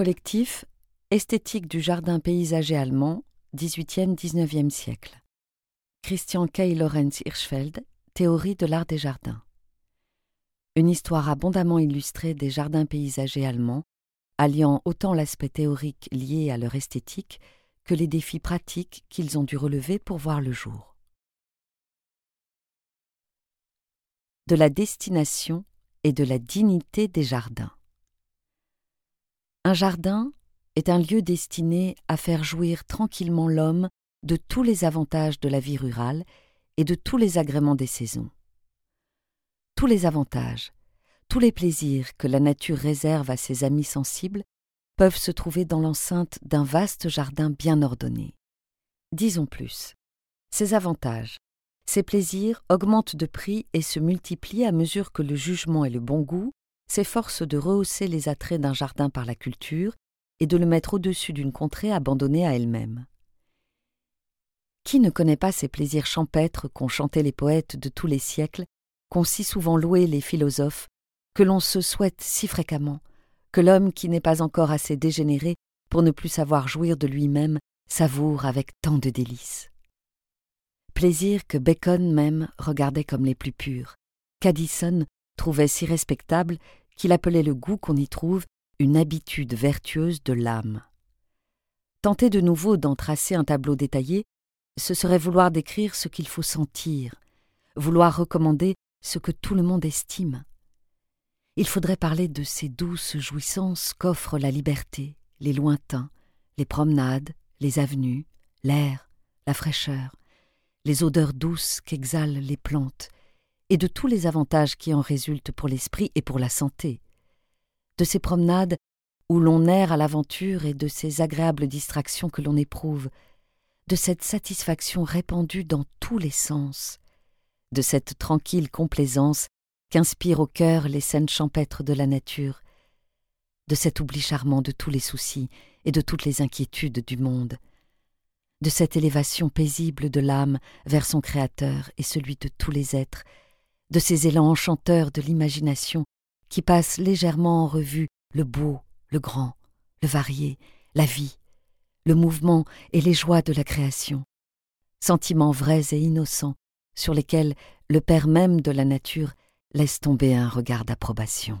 collectif Esthétique du jardin paysager allemand, 18e-19e siècle. Christian K. Lorenz Hirschfeld, Théorie de l'art des jardins. Une histoire abondamment illustrée des jardins paysagers allemands, alliant autant l'aspect théorique lié à leur esthétique que les défis pratiques qu'ils ont dû relever pour voir le jour. De la destination et de la dignité des jardins. Un jardin est un lieu destiné à faire jouir tranquillement l'homme de tous les avantages de la vie rurale et de tous les agréments des saisons. Tous les avantages, tous les plaisirs que la nature réserve à ses amis sensibles peuvent se trouver dans l'enceinte d'un vaste jardin bien ordonné. Disons plus. Ces avantages, ces plaisirs augmentent de prix et se multiplient à mesure que le jugement et le bon goût s'efforcent de rehausser les attraits d'un jardin par la culture et de le mettre au-dessus d'une contrée abandonnée à elle-même. Qui ne connaît pas ces plaisirs champêtres qu'ont chantés les poètes de tous les siècles, qu'ont si souvent loués les philosophes, que l'on se souhaite si fréquemment, que l'homme qui n'est pas encore assez dégénéré pour ne plus savoir jouir de lui-même savoure avec tant de délices. Plaisirs que Bacon même regardait comme les plus purs, qu'Addison trouvait si respectables qu'il appelait le goût qu'on y trouve une habitude vertueuse de l'âme. Tenter de nouveau d'en tracer un tableau détaillé, ce serait vouloir décrire ce qu'il faut sentir, vouloir recommander ce que tout le monde estime. Il faudrait parler de ces douces jouissances qu'offrent la liberté, les lointains, les promenades, les avenues, l'air, la fraîcheur, les odeurs douces qu'exhalent les plantes, et de tous les avantages qui en résultent pour l'esprit et pour la santé. De ces promenades où l'on erre à l'aventure et de ces agréables distractions que l'on éprouve, de cette satisfaction répandue dans tous les sens, de cette tranquille complaisance qu'inspirent au cœur les scènes champêtres de la nature, de cet oubli charmant de tous les soucis et de toutes les inquiétudes du monde, de cette élévation paisible de l'âme vers son Créateur et celui de tous les êtres, de ces élans enchanteurs de l'imagination qui passe légèrement en revue le beau, le grand, le varié, la vie, le mouvement et les joies de la création, sentiments vrais et innocents sur lesquels le Père même de la nature laisse tomber un regard d'approbation.